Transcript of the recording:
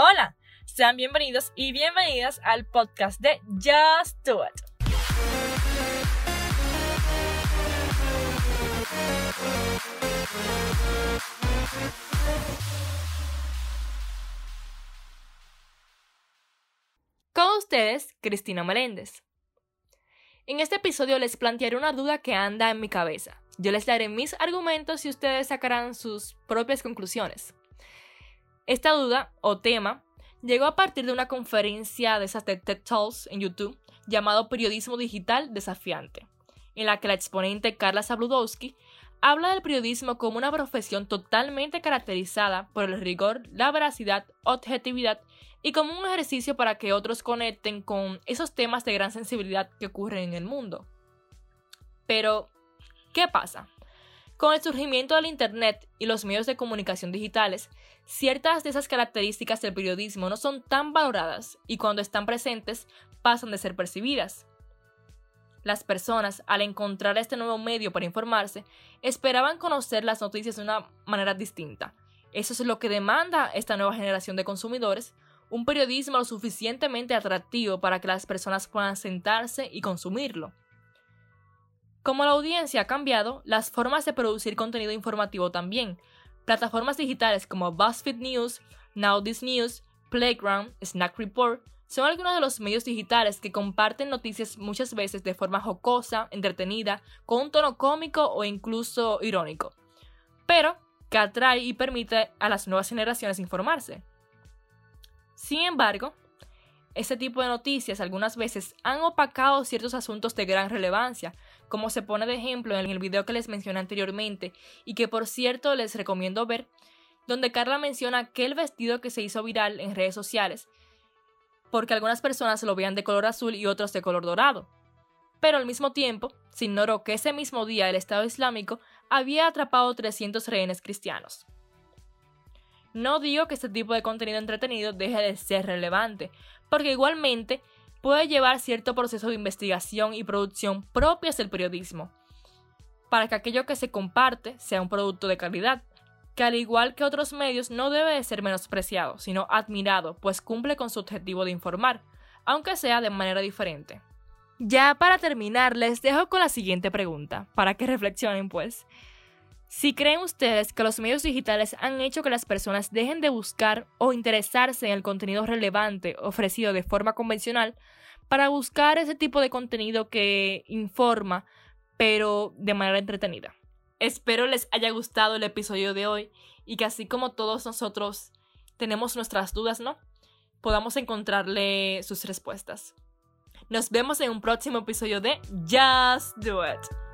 Hola, sean bienvenidos y bienvenidas al podcast de Just Do It. Con ustedes, Cristina Meléndez. En este episodio les plantearé una duda que anda en mi cabeza. Yo les daré mis argumentos y ustedes sacarán sus propias conclusiones. Esta duda o tema llegó a partir de una conferencia de esas TED Talks en YouTube llamado Periodismo Digital Desafiante, en la que la exponente Carla Zabludowski habla del periodismo como una profesión totalmente caracterizada por el rigor, la veracidad, objetividad y como un ejercicio para que otros conecten con esos temas de gran sensibilidad que ocurren en el mundo. Pero, ¿qué pasa? Con el surgimiento del Internet y los medios de comunicación digitales, ciertas de esas características del periodismo no son tan valoradas y cuando están presentes pasan de ser percibidas. Las personas, al encontrar este nuevo medio para informarse, esperaban conocer las noticias de una manera distinta. Eso es lo que demanda esta nueva generación de consumidores, un periodismo lo suficientemente atractivo para que las personas puedan sentarse y consumirlo. Como la audiencia ha cambiado, las formas de producir contenido informativo también. Plataformas digitales como BuzzFeed News, Now This News, Playground, Snack Report son algunos de los medios digitales que comparten noticias muchas veces de forma jocosa, entretenida, con un tono cómico o incluso irónico, pero que atrae y permite a las nuevas generaciones informarse. Sin embargo, este tipo de noticias algunas veces han opacado ciertos asuntos de gran relevancia, como se pone de ejemplo en el video que les mencioné anteriormente y que por cierto les recomiendo ver, donde Carla menciona aquel vestido que se hizo viral en redes sociales, porque algunas personas lo veían de color azul y otros de color dorado. Pero al mismo tiempo, se ignoró que ese mismo día el Estado Islámico había atrapado 300 rehenes cristianos. No digo que este tipo de contenido entretenido deje de ser relevante, porque igualmente puede llevar cierto proceso de investigación y producción propias del periodismo, para que aquello que se comparte sea un producto de calidad, que al igual que otros medios no debe de ser menospreciado, sino admirado, pues cumple con su objetivo de informar, aunque sea de manera diferente. Ya para terminar, les dejo con la siguiente pregunta, para que reflexionen pues. Si creen ustedes que los medios digitales han hecho que las personas dejen de buscar o interesarse en el contenido relevante ofrecido de forma convencional para buscar ese tipo de contenido que informa, pero de manera entretenida. Espero les haya gustado el episodio de hoy y que así como todos nosotros tenemos nuestras dudas, ¿no? Podamos encontrarle sus respuestas. Nos vemos en un próximo episodio de Just Do It.